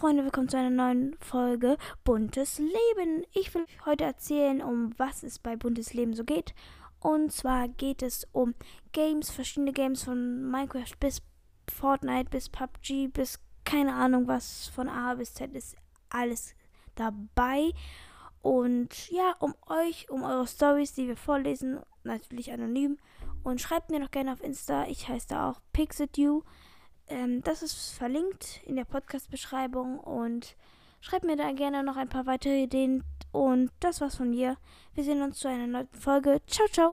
Freunde, willkommen zu einer neuen Folge Buntes Leben. Ich will euch heute erzählen, um was es bei Buntes Leben so geht. Und zwar geht es um Games, verschiedene Games von Minecraft bis Fortnite bis PUBG bis keine Ahnung was von A bis Z ist alles dabei. Und ja, um euch, um eure Stories, die wir vorlesen, natürlich anonym. Und schreibt mir noch gerne auf Insta. Ich heiße da auch PixitU. Ähm, das ist verlinkt in der Podcast-Beschreibung und schreibt mir da gerne noch ein paar weitere Ideen. Und das war's von mir. Wir sehen uns zu einer neuen Folge. Ciao, ciao.